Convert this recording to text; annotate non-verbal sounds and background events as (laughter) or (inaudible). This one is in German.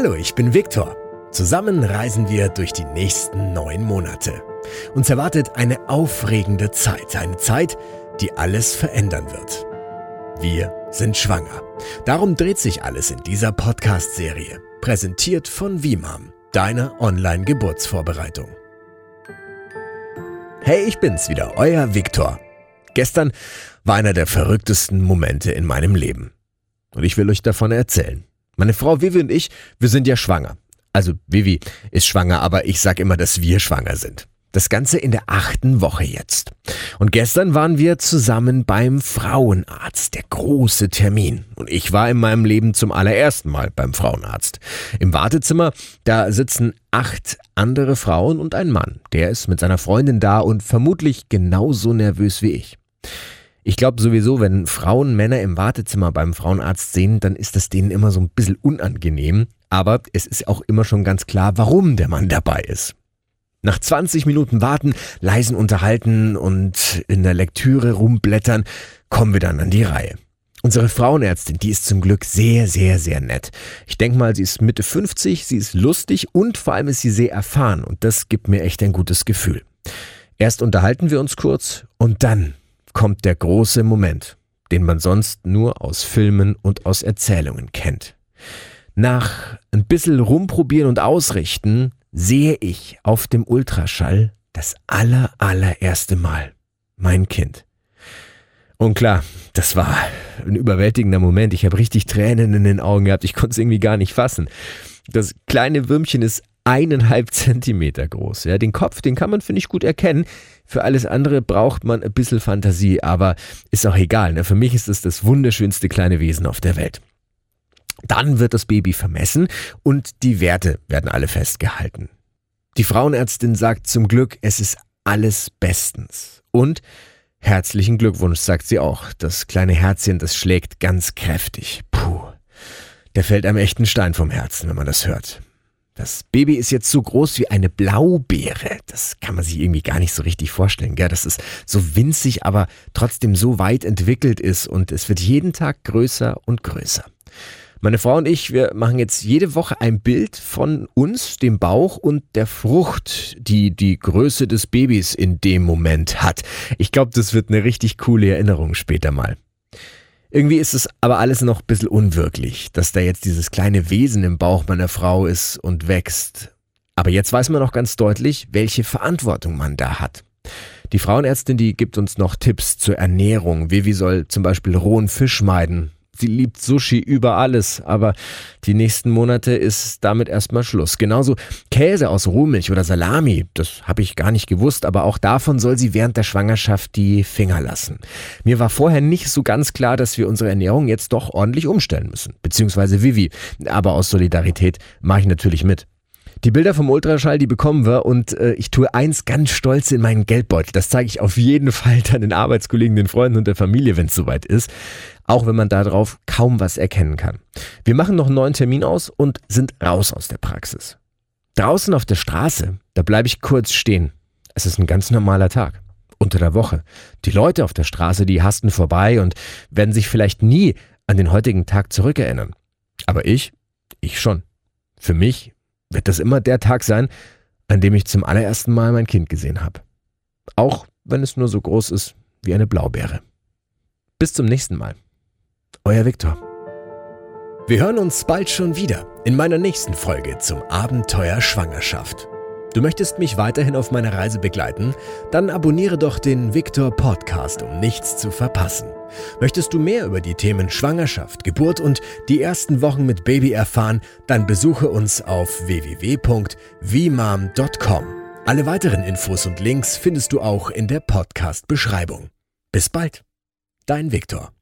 Hallo, ich bin Viktor. Zusammen reisen wir durch die nächsten neun Monate. Uns erwartet eine aufregende Zeit, eine Zeit, die alles verändern wird. Wir sind schwanger. Darum dreht sich alles in dieser Podcast-Serie, präsentiert von Vimam, deiner Online-Geburtsvorbereitung. Hey, ich bin's wieder, euer Viktor. Gestern war einer der verrücktesten Momente in meinem Leben. Und ich will euch davon erzählen. Meine Frau Vivi und ich, wir sind ja schwanger. Also Vivi ist schwanger, aber ich sag immer, dass wir schwanger sind. Das Ganze in der achten Woche jetzt. Und gestern waren wir zusammen beim Frauenarzt, der große Termin. Und ich war in meinem Leben zum allerersten Mal beim Frauenarzt. Im Wartezimmer, da sitzen acht andere Frauen und ein Mann. Der ist mit seiner Freundin da und vermutlich genauso nervös wie ich. Ich glaube sowieso, wenn Frauen Männer im Wartezimmer beim Frauenarzt sehen, dann ist das denen immer so ein bisschen unangenehm. Aber es ist auch immer schon ganz klar, warum der Mann dabei ist. Nach 20 Minuten Warten, leisen Unterhalten und in der Lektüre rumblättern, kommen wir dann an die Reihe. Unsere Frauenärztin, die ist zum Glück sehr, sehr, sehr nett. Ich denke mal, sie ist Mitte 50, sie ist lustig und vor allem ist sie sehr erfahren und das gibt mir echt ein gutes Gefühl. Erst unterhalten wir uns kurz und dann kommt der große Moment, den man sonst nur aus Filmen und aus Erzählungen kennt. Nach ein bisschen rumprobieren und ausrichten sehe ich auf dem Ultraschall das aller, allererste Mal mein Kind. Und klar, das war ein überwältigender Moment. Ich habe richtig Tränen in den Augen gehabt. Ich konnte es irgendwie gar nicht fassen. Das kleine Würmchen ist eineinhalb (laughs) Zentimeter groß. Ja, den Kopf, den kann man, finde ich, gut erkennen. Für alles andere braucht man ein bisschen Fantasie, aber ist auch egal. Ne? Für mich ist es das wunderschönste kleine Wesen auf der Welt. Dann wird das Baby vermessen und die Werte werden alle festgehalten. Die Frauenärztin sagt zum Glück, es ist alles bestens. Und herzlichen Glückwunsch, sagt sie auch. Das kleine Herzchen, das schlägt ganz kräftig. Puh. Der fällt einem echten Stein vom Herzen, wenn man das hört. Das Baby ist jetzt so groß wie eine Blaubeere. Das kann man sich irgendwie gar nicht so richtig vorstellen, gell? Dass es so winzig, aber trotzdem so weit entwickelt ist und es wird jeden Tag größer und größer. Meine Frau und ich, wir machen jetzt jede Woche ein Bild von uns, dem Bauch und der Frucht, die die Größe des Babys in dem Moment hat. Ich glaube, das wird eine richtig coole Erinnerung später mal. Irgendwie ist es aber alles noch ein bisschen unwirklich, dass da jetzt dieses kleine Wesen im Bauch meiner Frau ist und wächst. Aber jetzt weiß man noch ganz deutlich, welche Verantwortung man da hat. Die Frauenärztin, die gibt uns noch Tipps zur Ernährung. Vivi soll zum Beispiel rohen Fisch meiden, Sie liebt Sushi über alles, aber die nächsten Monate ist damit erstmal Schluss. Genauso Käse aus Rohmilch oder Salami, das habe ich gar nicht gewusst, aber auch davon soll sie während der Schwangerschaft die Finger lassen. Mir war vorher nicht so ganz klar, dass wir unsere Ernährung jetzt doch ordentlich umstellen müssen, beziehungsweise Vivi, aber aus Solidarität mache ich natürlich mit. Die Bilder vom Ultraschall, die bekommen wir und äh, ich tue eins ganz stolz in meinen Geldbeutel. Das zeige ich auf jeden (laughs) Fall dann den Arbeitskollegen, den Freunden und der Familie, wenn es soweit ist. Auch wenn man darauf kaum was erkennen kann. Wir machen noch einen neuen Termin aus und sind raus aus der Praxis. Draußen auf der Straße, da bleibe ich kurz stehen. Es ist ein ganz normaler Tag. Unter der Woche. Die Leute auf der Straße, die hasten vorbei und werden sich vielleicht nie an den heutigen Tag zurückerinnern. Aber ich, ich schon. Für mich wird das immer der Tag sein, an dem ich zum allerersten Mal mein Kind gesehen habe. Auch wenn es nur so groß ist wie eine Blaubeere. Bis zum nächsten Mal. Euer Viktor. Wir hören uns bald schon wieder in meiner nächsten Folge zum Abenteuer Schwangerschaft. Du möchtest mich weiterhin auf meiner Reise begleiten? Dann abonniere doch den Victor Podcast, um nichts zu verpassen. Möchtest du mehr über die Themen Schwangerschaft, Geburt und die ersten Wochen mit Baby erfahren? Dann besuche uns auf www.vmam.com. Alle weiteren Infos und Links findest du auch in der Podcast-Beschreibung. Bis bald, dein Victor.